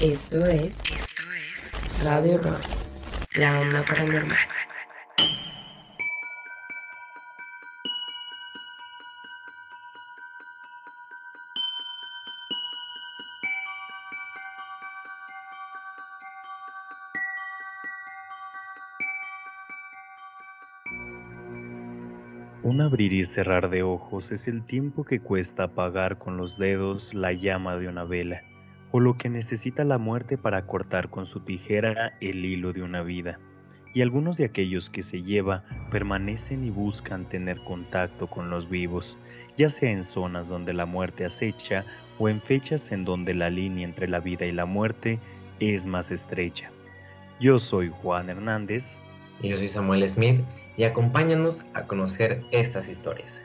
Esto es, Esto es Radio Rock, la onda paranormal. Un abrir y cerrar de ojos es el tiempo que cuesta apagar con los dedos la llama de una vela o lo que necesita la muerte para cortar con su tijera el hilo de una vida. Y algunos de aquellos que se lleva permanecen y buscan tener contacto con los vivos, ya sea en zonas donde la muerte acecha o en fechas en donde la línea entre la vida y la muerte es más estrecha. Yo soy Juan Hernández. Y yo soy Samuel Smith y acompáñanos a conocer estas historias.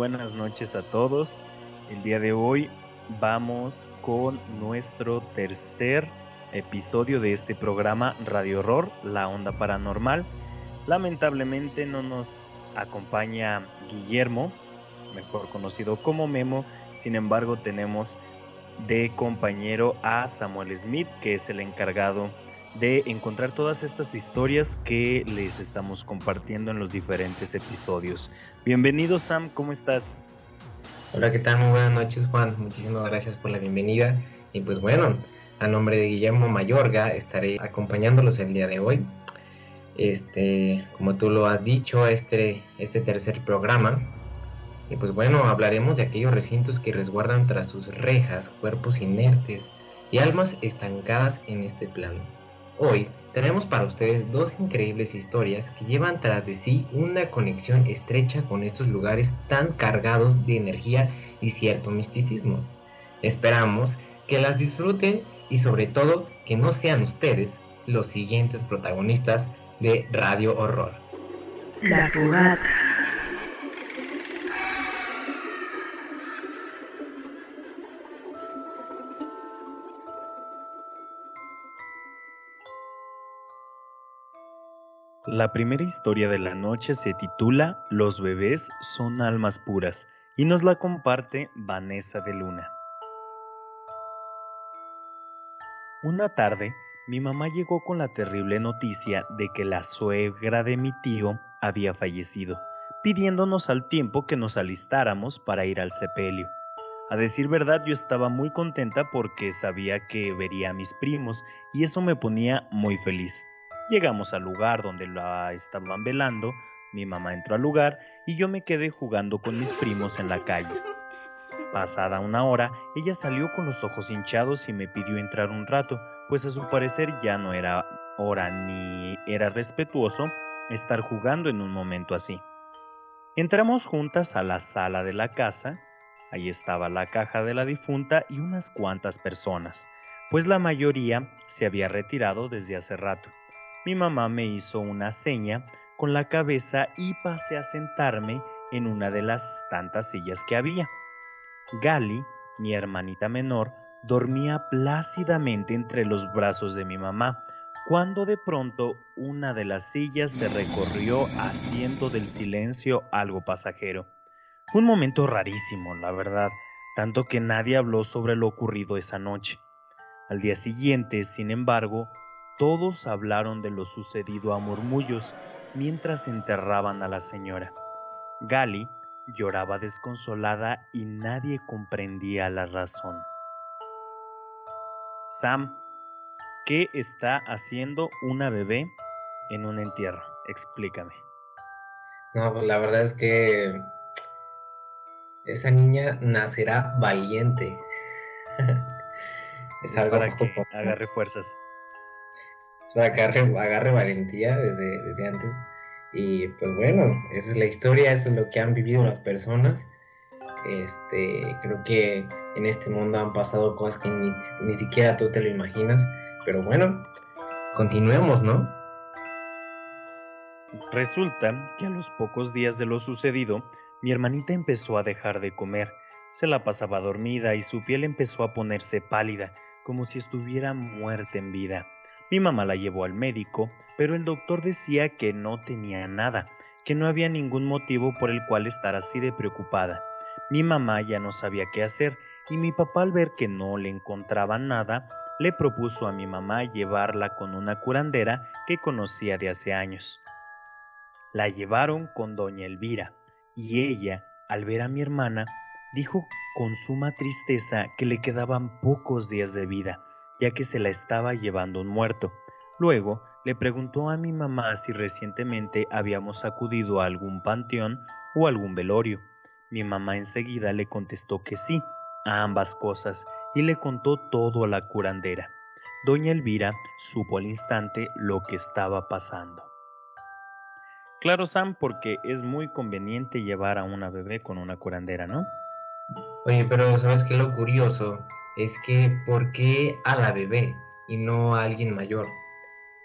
Buenas noches a todos. El día de hoy vamos con nuestro tercer episodio de este programa Radio Horror, La Onda Paranormal. Lamentablemente no nos acompaña Guillermo, mejor conocido como Memo, sin embargo tenemos de compañero a Samuel Smith, que es el encargado de encontrar todas estas historias que les estamos compartiendo en los diferentes episodios. Bienvenido Sam, ¿cómo estás? Hola, ¿qué tal? Muy buenas noches Juan, muchísimas gracias por la bienvenida y pues bueno, a nombre de Guillermo Mayorga estaré acompañándolos el día de hoy. Este, como tú lo has dicho, este, este tercer programa y pues bueno, hablaremos de aquellos recintos que resguardan tras sus rejas cuerpos inertes y almas estancadas en este plano. Hoy tenemos para ustedes dos increíbles historias que llevan tras de sí una conexión estrecha con estos lugares tan cargados de energía y cierto misticismo. Esperamos que las disfruten y sobre todo que no sean ustedes los siguientes protagonistas de Radio Horror. La fogata. La primera historia de la noche se titula Los bebés son almas puras y nos la comparte Vanessa de Luna. Una tarde, mi mamá llegó con la terrible noticia de que la suegra de mi tío había fallecido, pidiéndonos al tiempo que nos alistáramos para ir al sepelio. A decir verdad, yo estaba muy contenta porque sabía que vería a mis primos y eso me ponía muy feliz. Llegamos al lugar donde la estaban velando, mi mamá entró al lugar y yo me quedé jugando con mis primos en la calle. Pasada una hora, ella salió con los ojos hinchados y me pidió entrar un rato, pues a su parecer ya no era hora ni era respetuoso estar jugando en un momento así. Entramos juntas a la sala de la casa, ahí estaba la caja de la difunta y unas cuantas personas, pues la mayoría se había retirado desde hace rato. Mi mamá me hizo una seña con la cabeza y pasé a sentarme en una de las tantas sillas que había. Gali, mi hermanita menor, dormía plácidamente entre los brazos de mi mamá, cuando de pronto una de las sillas se recorrió haciendo del silencio algo pasajero. Un momento rarísimo, la verdad, tanto que nadie habló sobre lo ocurrido esa noche. Al día siguiente, sin embargo, todos hablaron de lo sucedido a murmullos mientras enterraban a la señora. Gali lloraba desconsolada y nadie comprendía la razón. Sam, ¿qué está haciendo una bebé en un entierro? Explícame. No, pues la verdad es que esa niña nacerá valiente. es, algo para que agarre fuerzas agarre, agarre valentía desde, desde antes. Y pues bueno, esa es la historia, eso es lo que han vivido las personas. Este, creo que en este mundo han pasado cosas que ni, ni siquiera tú te lo imaginas. Pero bueno, continuemos, ¿no? Resulta que a los pocos días de lo sucedido, mi hermanita empezó a dejar de comer, Se la pasaba dormida y su piel empezó a ponerse pálida, como si estuviera muerta en vida. Mi mamá la llevó al médico, pero el doctor decía que no tenía nada, que no había ningún motivo por el cual estar así de preocupada. Mi mamá ya no sabía qué hacer y mi papá al ver que no le encontraba nada, le propuso a mi mamá llevarla con una curandera que conocía de hace años. La llevaron con doña Elvira y ella, al ver a mi hermana, dijo con suma tristeza que le quedaban pocos días de vida, ya que se la estaba llevando un muerto. Luego le preguntó a mi mamá si recientemente habíamos acudido a algún panteón o algún velorio. Mi mamá enseguida le contestó que sí, a ambas cosas, y le contó todo a la curandera. Doña Elvira supo al instante lo que estaba pasando. Claro, Sam, porque es muy conveniente llevar a una bebé con una curandera, ¿no? Oye, pero ¿sabes qué? Lo curioso es que ¿por qué a la bebé y no a alguien mayor?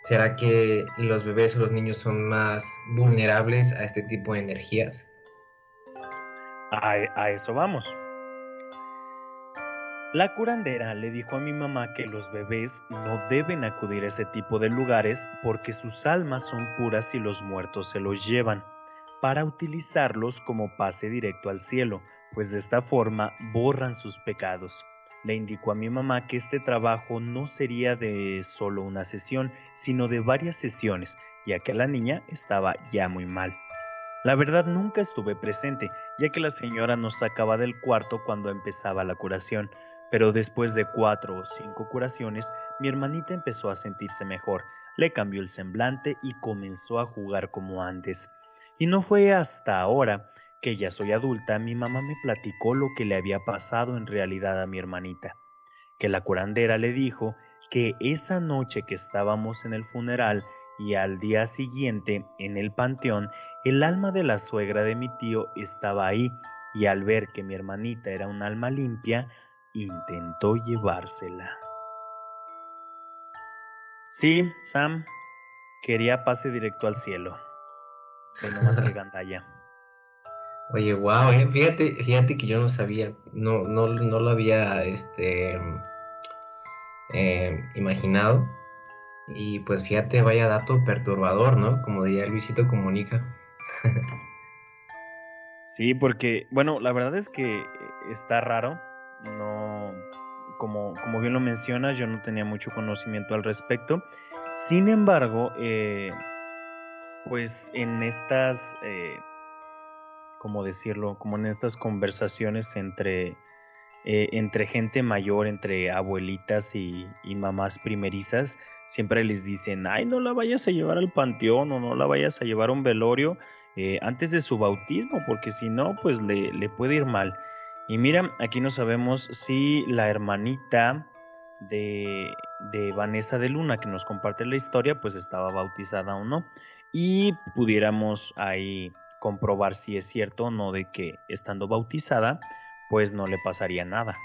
¿Será que los bebés o los niños son más vulnerables a este tipo de energías? A, eso vamos. La curandera le dijo a mi mamá que los bebés no deben acudir a ese tipo de lugares porque sus almas son puras y los muertos se los llevan, para utilizarlos como pase directo al cielo, pues de esta forma borran sus pecados. Le indicó a mi mamá que este trabajo no sería de solo una sesión, sino de varias sesiones, ya que la niña estaba ya muy mal. La verdad nunca estuve presente, ya que la señora nos sacaba del cuarto cuando empezaba la curación, pero después de cuatro o cinco curaciones, mi hermanita empezó a sentirse mejor, le cambió el semblante y comenzó a jugar como antes. Y no fue hasta ahora que ya soy adulta, mi mamá me platicó lo que le había pasado en realidad a mi hermanita, que la curandera le dijo que esa noche que estábamos en el funeral y al día siguiente en el panteón, el alma de la suegra de mi tío estaba ahí y al ver que mi hermanita era un alma limpia, intentó llevársela. Sí, Sam, quería pase directo al cielo. Pero más que gandalla. Oye, wow, eh, fíjate, fíjate que yo no sabía, no, no, no lo había este, eh, imaginado. Y pues fíjate, vaya dato perturbador, ¿no? Como diría Luisito Comunica. Sí, porque, bueno, la verdad es que está raro. No, como, como bien lo mencionas, yo no tenía mucho conocimiento al respecto. Sin embargo, eh, pues en estas, eh, ¿cómo decirlo? Como en estas conversaciones entre, eh, entre gente mayor, entre abuelitas y, mamás primerizas, siempre les dicen, ay, no la vayas a llevar al panteón o no la vayas a llevar a un velorio eh, antes de su bautismo, porque si no, pues le, le, puede ir mal. Y mira, aquí no sabemos si la hermanita de, de Vanessa de Luna, que nos comparte la historia, pues estaba bautizada o no. Y pudiéramos ahí comprobar si es cierto o no de que estando bautizada, pues no le pasaría nada.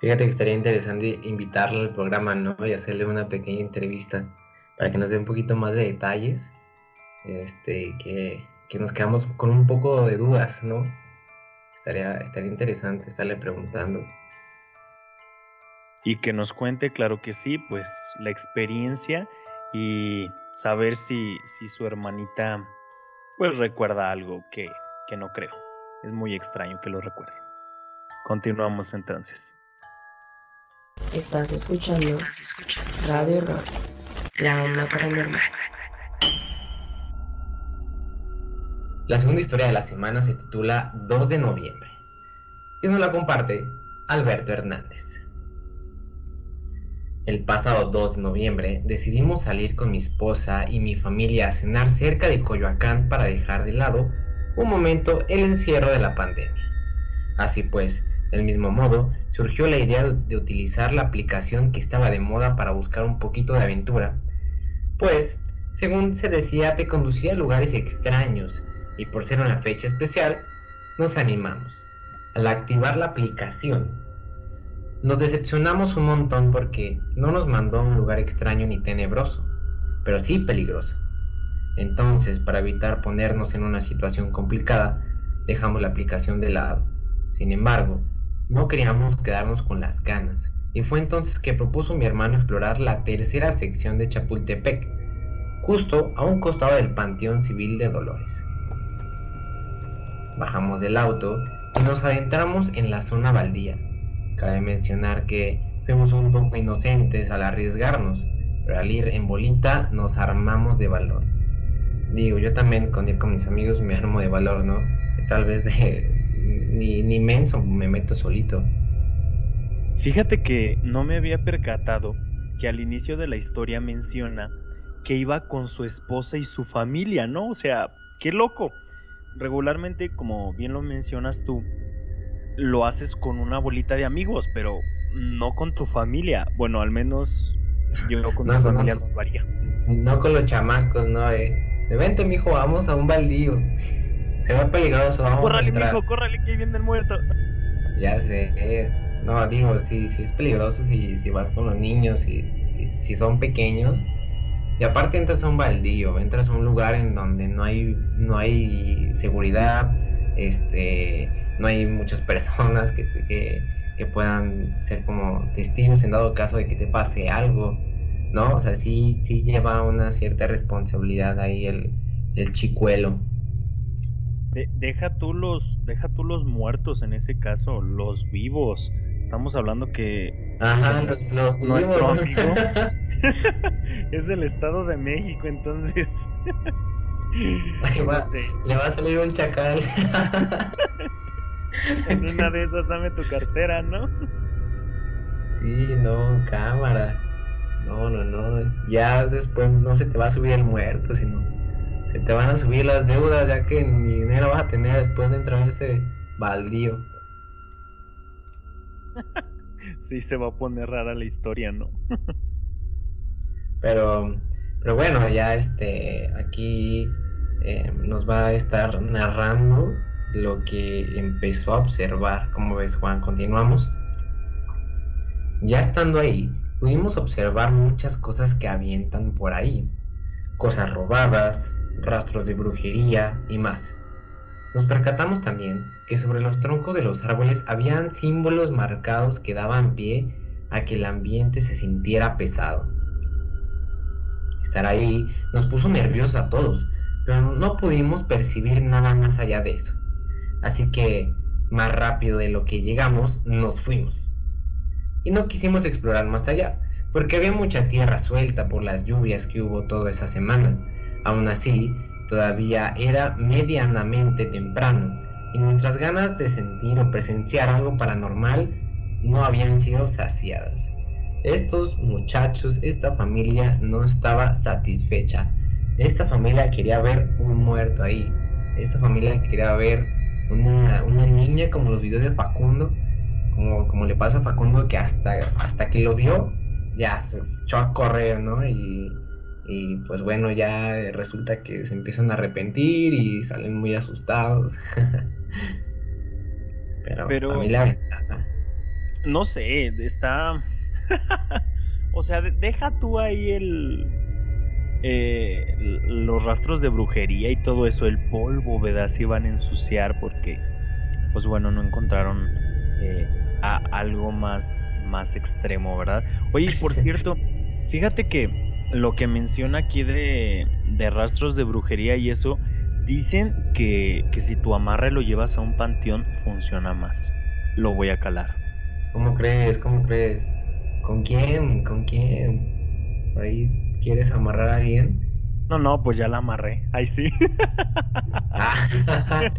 Fíjate que estaría interesante invitarla al programa, ¿no? Y hacerle una pequeña entrevista para que nos dé un poquito más de detalles. Este, que, que nos quedamos con un poco de dudas, ¿no? Estaría, estaría interesante estarle preguntando. Y que nos cuente, claro que sí, pues la experiencia y saber si, si su hermanita pues recuerda algo que, que no creo. Es muy extraño que lo recuerde. Continuamos entonces. Estás escuchando Radio Rock, la onda paranormal. La segunda historia de la semana se titula 2 de noviembre y nos la comparte Alberto Hernández. El pasado 2 de noviembre decidimos salir con mi esposa y mi familia a cenar cerca de Coyoacán para dejar de lado un momento el encierro de la pandemia. Así pues, del mismo modo, surgió la idea de utilizar la aplicación que estaba de moda para buscar un poquito de aventura, pues, según se decía, te conducía a lugares extraños y por ser una fecha especial, nos animamos. Al activar la aplicación, nos decepcionamos un montón porque no nos mandó a un lugar extraño ni tenebroso, pero sí peligroso. Entonces, para evitar ponernos en una situación complicada, dejamos la aplicación de lado Sin embargo, no queríamos quedarnos con las ganas, y fue entonces que propuso mi hermano explorar la tercera sección de Chapultepec, justo a un costado del Panteón Civil de Dolores. Bajamos del auto y nos adentramos en la zona baldía. Cabe mencionar que fuimos un poco inocentes al arriesgarnos, pero al ir en bolita nos armamos de valor. Digo, yo también con ir con mis amigos me armo de valor, ¿no? Tal vez ni, ni menso me meto solito. Fíjate que no me había percatado que al inicio de la historia menciona que iba con su esposa y su familia, ¿no? O sea, qué loco. Regularmente, como bien lo mencionas tú, lo haces con una bolita de amigos, pero no con tu familia. Bueno, al menos yo con No, mi familia lo haría. No con los chamacos, ¿no? Eh, de, vente, mijo, vamos a un baldío. Se ve peligroso, vamos a Córrale, entrar". mijo, córrale, que ahí viene el muerto. Ya sé. eh, No, digo, sí, sí es peligroso si, si vas con los niños, si, si son pequeños. Y aparte entras a un baldío, entras a un lugar en donde no hay, no hay seguridad, este, no hay muchas personas que, que, que puedan ser como testigos en dado caso de que te pase algo, ¿no? O sea, sí, sí lleva una cierta responsabilidad ahí el, el chicuelo. De- deja tú los, deja tú los muertos en ese caso, los vivos. Estamos hablando que Ajá, los, los Nuestro amigo. es del Estado de México, entonces. Ahí va. no sé, Le va a salir un chacal. en una de esas dame tu cartera, ¿no? Sí, no, cámara. No, no, no. Ya después no se te va a subir el muerto, sino se te van a subir las deudas, ya que ni dinero vas a tener después de entrar en ese baldío. Sí, se va a poner rara la historia, ¿no? Pero, pero bueno, ya este, aquí eh, nos va a estar narrando lo que empezó a observar. Como ves, Juan, continuamos. Ya estando ahí, pudimos observar muchas cosas que avientan por ahí. Cosas robadas, rastros de brujería y más. Nos percatamos también que sobre los troncos de los árboles habían símbolos marcados que daban pie a que el ambiente se sintiera pesado. Estar ahí nos puso nerviosos a todos, pero no pudimos percibir nada más allá de eso. Así que, más rápido de lo que llegamos, nos fuimos. Y no quisimos explorar más allá, porque había mucha tierra suelta por las lluvias que hubo toda esa semana. Aún así, todavía era medianamente temprano, y nuestras ganas de sentir o presenciar algo paranormal no habían sido saciadas. Estos muchachos, esta familia no estaba satisfecha. Esta familia quería ver un muerto ahí. Esta familia quería ver una, una niña como los videos de Facundo. Como, como le pasa a Facundo que hasta, hasta que lo vio ya se echó a correr, ¿no? Y, y pues bueno, ya resulta que se empiezan a arrepentir y salen muy asustados. Pero, Pero- familia aventada. No sé, está. o sea, de- deja tú ahí el. Eh, los rastros de brujería y todo eso, el polvo, ¿verdad? Se iban a ensuciar porque, pues bueno, no encontraron eh, a- algo más, más extremo, ¿verdad? Oye, por cierto, fíjate que lo que menciona aquí de, de rastros de brujería y eso, dicen que, que si tu amarre lo llevas a un panteón, funciona más. Lo voy a calar. ¿Cómo crees? ¿Cómo crees? ¿Con quién? ¿Con quién? ¿Por ahí quieres amarrar a alguien? No, no, pues ya la amarré. Ahí sí. Ah.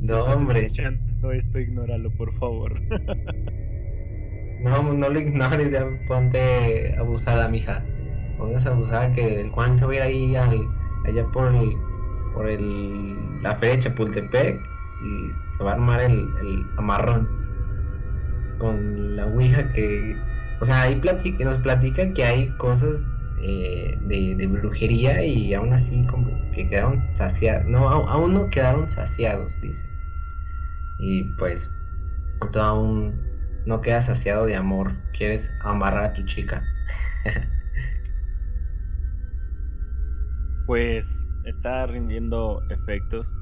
Si no, estás hombre. escuchando esto, ignóralo, por favor. No, no lo ignores, ya ponte abusada, mija. Póngase abusada que el Juan se va a ir ahí al, allá por el, por el, la feria de Chapultepec y se va a armar el, el amarrón con la ouija que, o sea, ahí nos platica que hay cosas eh, de, brujería y aún así como que quedaron saciados, no, aún no quedaron saciados, dice. Y pues, tú aún no quedas saciado de amor, quieres amarrar a tu chica. Pues está rindiendo efectos.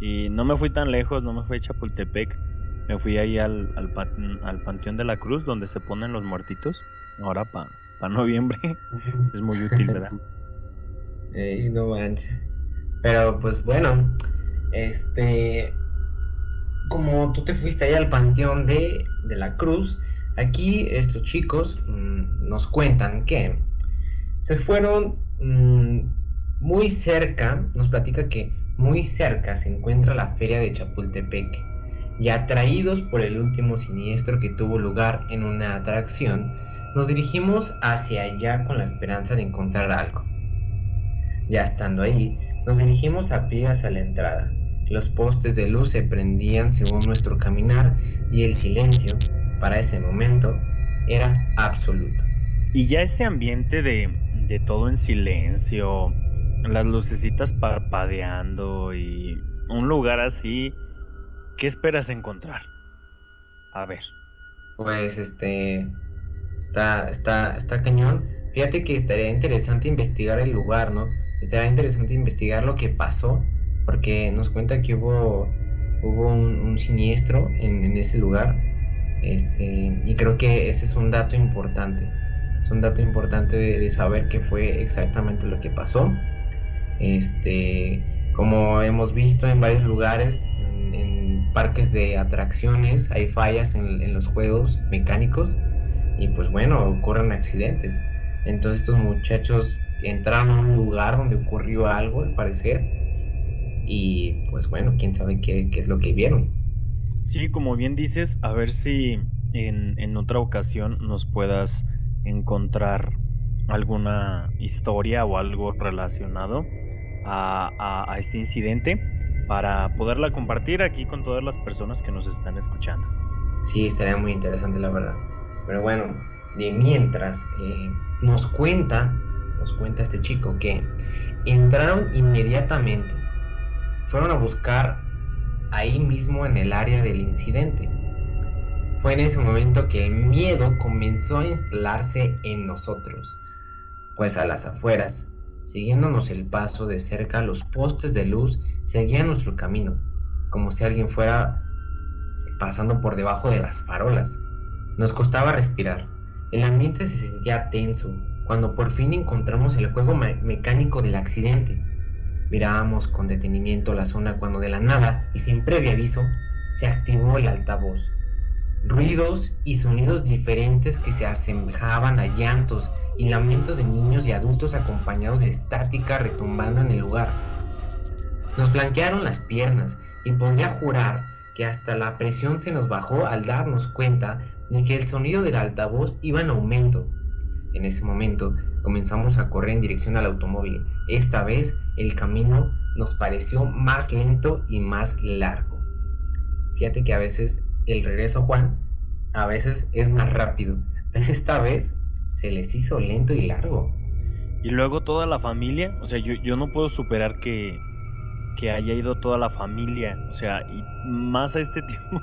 Y no me fui tan lejos, no me fui a Chapultepec. Me fui ahí al, al, Panteón de la Cruz, donde se ponen los muertitos. Ahora para noviembre. es muy útil, ¿verdad? Ey, no manches. Pero pues bueno, este. Como tú te fuiste ahí al Panteón de, de la Cruz, aquí estos chicos mmm, nos cuentan que se fueron mmm, muy cerca, nos platica que muy cerca se encuentra la feria de Chapultepec y atraídos por el último siniestro que tuvo lugar en una atracción, nos dirigimos hacia allá con la esperanza de encontrar algo. Ya estando allí, nos dirigimos a pie hacia la entrada. Los postes de luz se prendían según nuestro caminar y el silencio, para ese momento, era absoluto. Y ya ese ambiente de, de todo en silencio, las lucecitas parpadeando y un lugar así, ¿qué esperas encontrar? A ver. Pues este está está está cañón. Fíjate que estaría interesante investigar el lugar, ¿no? Estaría interesante investigar lo que pasó, porque nos cuenta que hubo hubo un, siniestro en, ese lugar. Este, y creo que ese es un dato importante. Es un dato importante de, saber qué fue exactamente lo que pasó. Este, como hemos visto en varios lugares, en, parques de atracciones, hay fallas en, los juegos mecánicos y pues bueno, ocurren accidentes. Entonces estos muchachos entraron a un lugar donde ocurrió algo, al parecer, y pues bueno, quién sabe qué, es lo que vieron. Sí, como bien dices, a ver si en, en otra ocasión nos puedas encontrar alguna historia o algo relacionado a, este incidente para poderla compartir aquí con todas las personas que nos están escuchando. Sí, estaría muy interesante la verdad. Pero bueno, de mientras eh, nos cuenta, nos cuenta este chico que entraron inmediatamente, fueron a buscar ahí mismo en el área del incidente. Fue en ese momento que el miedo comenzó a instalarse en nosotros, pues a las afueras Siguiéndonos el paso de cerca, los postes de luz seguían nuestro camino, como si alguien fuera pasando por debajo de las farolas. Nos costaba respirar. El ambiente se sentía tenso cuando por fin encontramos el juego mecánico del accidente. Mirábamos con detenimiento la zona cuando de la nada y sin previo aviso se activó el altavoz ruidos y sonidos diferentes que se asemejaban a llantos y lamentos de niños y adultos acompañados de estática retumbando en el lugar. Nos flanquearon las piernas y podría jurar que hasta la presión se nos bajó al darnos cuenta de que el sonido del altavoz iba en aumento. En ese momento comenzamos a correr en dirección al automóvil. Esta vez el camino nos pareció más lento y más largo. Fíjate que a veces el regreso Juan a veces es más rápido, pero esta vez se les hizo lento y largo. Y luego toda la familia, o sea, yo, yo no puedo superar que, que haya ido toda la familia, o sea, y más a este tipo,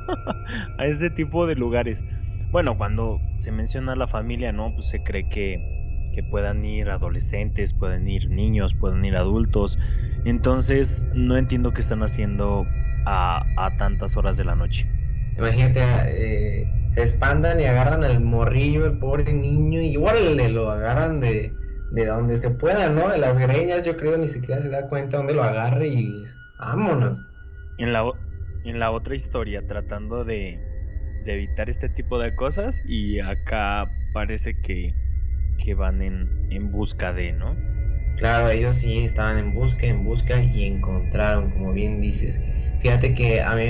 a este tipo de lugares. Bueno, cuando se menciona la familia, ¿no? Pues se cree que, que puedan ir adolescentes, pueden ir niños, pueden ir adultos. Entonces, no entiendo qué están haciendo a, a tantas horas de la noche. Imagínate, eh, se espantan y agarran al morrillo, el pobre niño, y igual le lo agarran de, de donde se pueda, ¿no? De las greñas, yo creo, ni siquiera se da cuenta dónde lo agarre y vámonos. En la, en la otra historia, tratando de, de evitar este tipo de cosas, y acá parece que, que van en, en busca de, ¿no? Claro, ellos sí estaban en busca, en busca y encontraron, como bien dices. Fíjate que a mí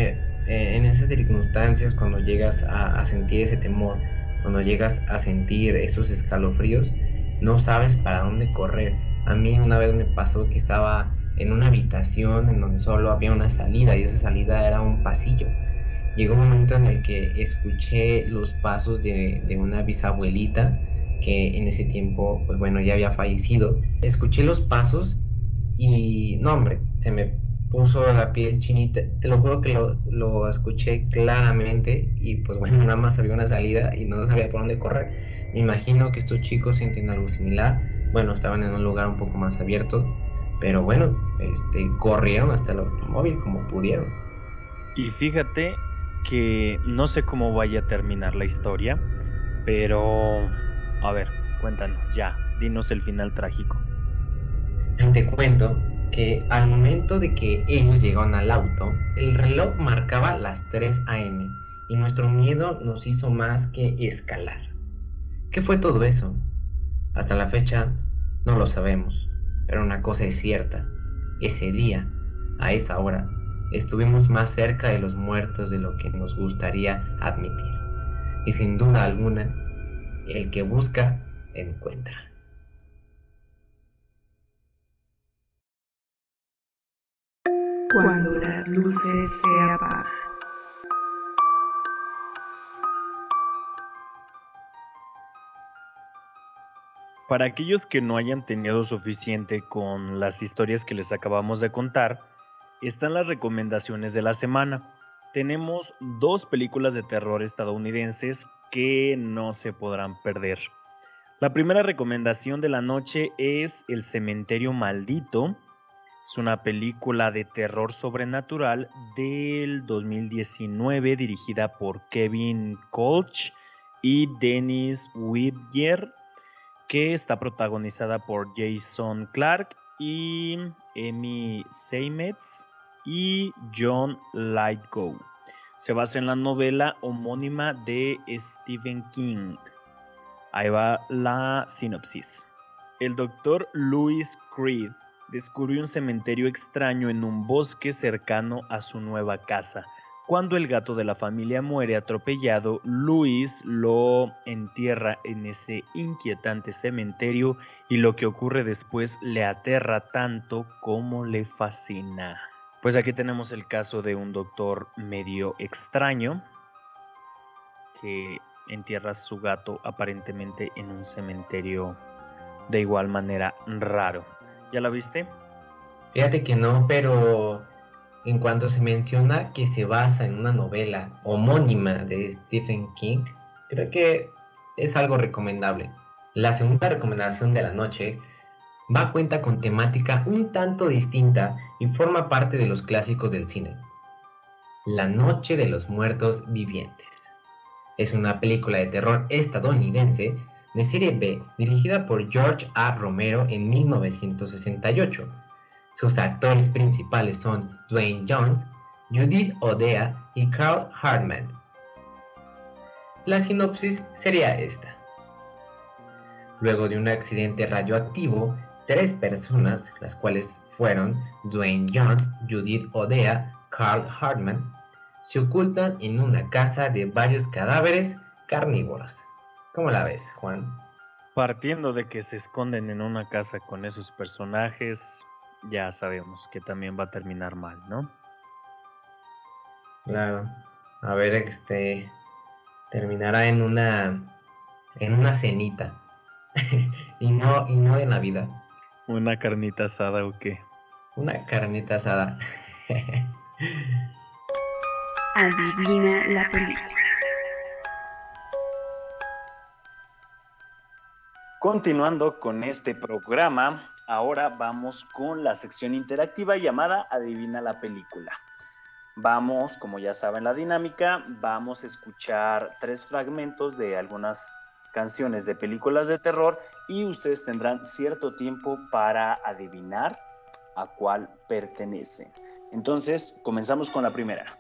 eh, en esas circunstancias, cuando llegas a, sentir ese temor, cuando llegas a sentir esos escalofríos, no sabes para dónde correr. A mí una vez me pasó que estaba en una habitación en donde solo había una salida y esa salida era un pasillo. Llegó un momento en el que escuché los pasos de, de una bisabuelita que en ese tiempo, pues bueno, ya había fallecido. Escuché los pasos y, no hombre, se me puso la piel chinita. Te lo juro que lo, escuché claramente y pues bueno, nada más había una salida y no sabía por dónde correr. Me imagino que estos chicos sienten algo similar. Bueno, estaban en un lugar un poco más abierto, Pero bueno, este, corrieron hasta el automóvil como pudieron. Y fíjate que no sé cómo vaya a terminar la historia, pero a ver, cuéntanos, ya, dinos el final trágico. Te cuento que al momento de que ellos llegaron al auto, el reloj marcaba las 3 a.m. y nuestro miedo nos hizo más que escalar. ¿Qué fue todo eso? Hasta la fecha no lo sabemos, pero una cosa es cierta, ese día, a esa hora, estuvimos más cerca de los muertos de lo que nos gustaría admitir. Y sin duda alguna, el que busca, encuentra. Cuando las luces se apagan. Para aquellos que no hayan tenido suficiente con las historias que les acabamos de contar, están las recomendaciones de la semana. Tenemos dos películas de terror estadounidenses que no se podrán perder. La primera recomendación de la noche es El Cementerio Maldito. Es una película de terror sobrenatural del 2019 dirigida por Kevin Colch y Dennis Whittier que está protagonizada por Jason Clark y Amy Seymetz y John Lightgo. Se basa en la novela homónima de Stephen King. Ahí va la sinopsis. El doctor Louis Creed descubrió un cementerio extraño en un bosque cercano a su nueva casa cuando el gato de la familia muere atropellado, Luis lo entierra en ese inquietante cementerio y lo que ocurre después le aterra tanto como le fascina. Pues aquí tenemos el caso de un doctor medio extraño que entierra a su gato aparentemente en un cementerio de igual manera raro. ¿Ya la viste? Fíjate que no, pero en cuanto se menciona que se basa en una novela homónima de Stephen King, creo que es algo recomendable. La segunda recomendación de la noche va a cuenta con temática un tanto distinta y forma parte de los clásicos del cine. La Noche de los Muertos Vivientes. Es una película de terror estadounidense de serie B dirigida por George A. Romero en 1968 sus actores principales son Dwayne Jones, Judith Odea y Carl Hartman. La sinopsis sería esta. Luego de un accidente radioactivo, tres personas, las cuales fueron Dwayne Jones, Judith Odea, Carl Hartman, se ocultan en una casa de varios cadáveres carnívoros. ¿Cómo la ves, Juan? Partiendo de que se esconden en una casa con esos personajes, ya sabemos que también va a terminar mal, ¿no? Claro. A ver, este terminará en una en una cenita. y no y no de Navidad. Una carnita asada o qué? Una carnita asada. Adivina la película. Continuando con este programa, ahora vamos con la sección interactiva llamada Adivina la película. Vamos, como ya saben la dinámica, vamos a escuchar tres fragmentos de algunas canciones de películas de terror y ustedes tendrán cierto tiempo para adivinar a cuál pertenece. Entonces, comenzamos con la primera.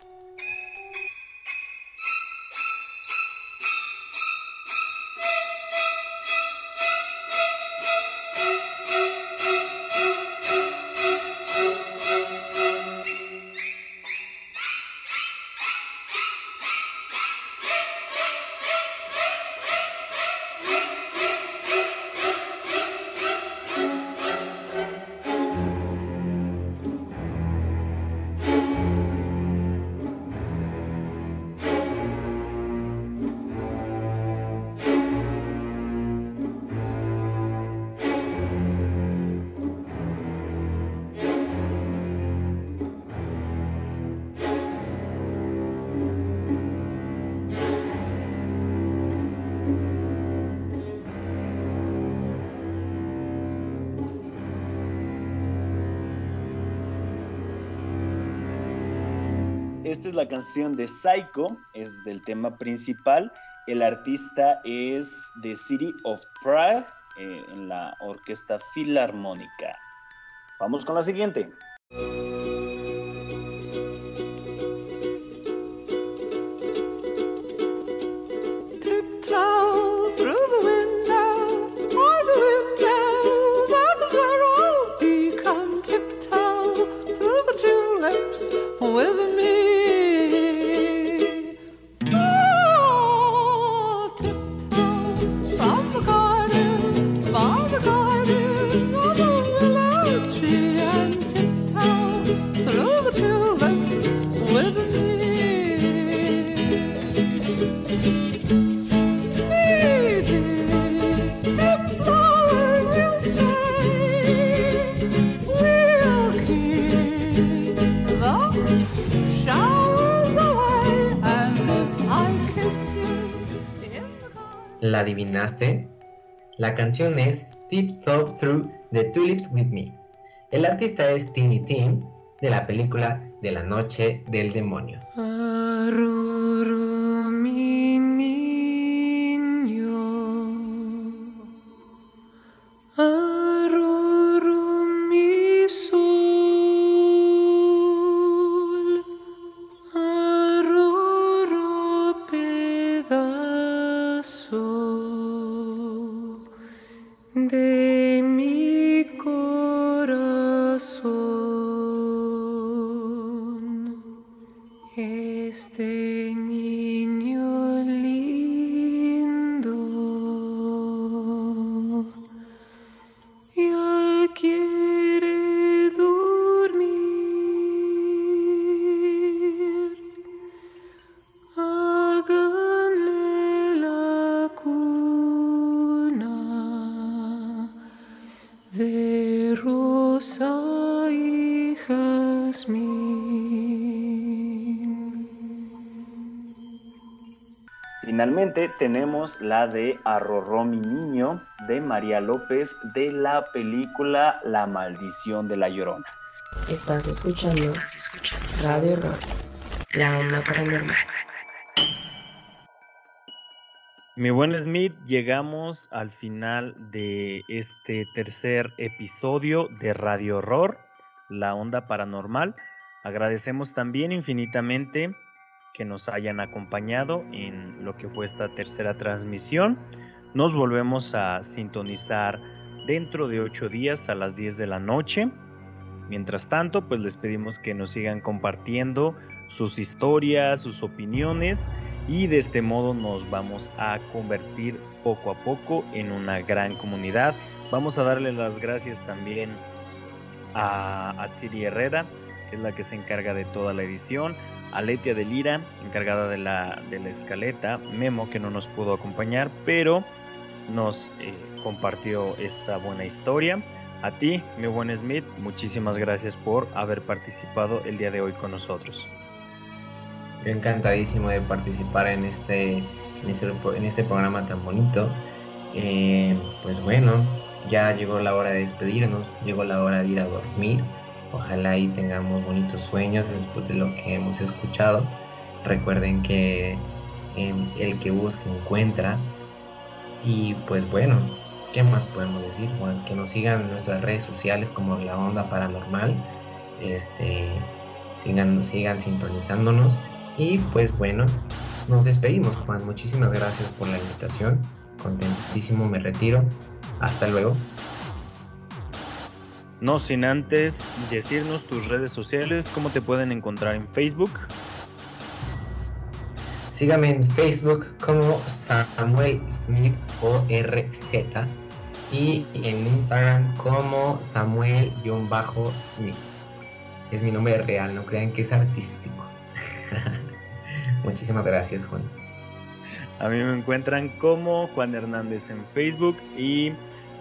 Esta es la canción de Psycho, es del tema principal. El artista es The City of Prague eh, en la Orquesta Filarmónica. Vamos con la siguiente. ¿La canción es Tip Top Through the Tulips With Me. El artista es Timmy Tim de la película De la Noche del Demonio. Finalmente tenemos la de Arrorró mi niño de María López de la película La maldición de la llorona. Estás escuchando Radio Horror, la onda paranormal. Mi buen Smith, llegamos al final de este tercer episodio de Radio Horror, la onda paranormal. Agradecemos también infinitamente que nos hayan acompañado en lo que fue esta tercera transmisión. Nos volvemos a sintonizar dentro de ocho días a las 10 de la noche. Mientras tanto, pues les pedimos que nos sigan compartiendo sus historias, sus opiniones y de este modo nos vamos a convertir poco a poco en una gran comunidad. Vamos a darle las gracias también a Atsiri Herrera, es la que se encarga de toda la edición, a Letia de Lira, encargada de la, de la escaleta, Memo, que no nos pudo acompañar, pero nos eh, compartió esta buena historia. A ti, mi buen Smith, muchísimas gracias por haber participado el día de hoy con nosotros. encantadísimo de participar en este, en este, este programa tan bonito. Eh, pues bueno, ya llegó la hora de despedirnos, llegó la hora de ir a dormir. Ojalá y tengamos bonitos sueños después de lo que hemos escuchado. Recuerden que em, el que busca encuentra. Y pues bueno, ¿qué más podemos decir? Bueno, que nos sigan en nuestras redes sociales como La Onda Paranormal. Este, sigan, sigan sintonizándonos. Y pues bueno, nos despedimos, Juan. Muchísimas gracias por la invitación. Contentísimo me retiro. Hasta luego. No sin antes decirnos tus redes sociales, cómo te pueden encontrar en Facebook. Sígame en Facebook como Samuel Smith ORZ y en Instagram como Samuel-Smith. Es mi nombre real, no crean que es artístico. Muchísimas gracias, Juan. A mí me encuentran como Juan Hernández en Facebook y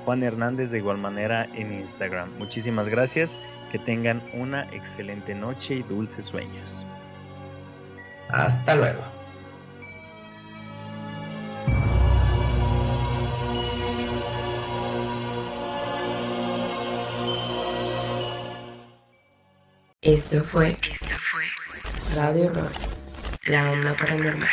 Juan Hernández de igual manera en Instagram. Muchísimas gracias, que tengan una excelente noche y dulces sueños. Hasta luego. Esto fue, esto fue Radio Horror, la onda paranormal.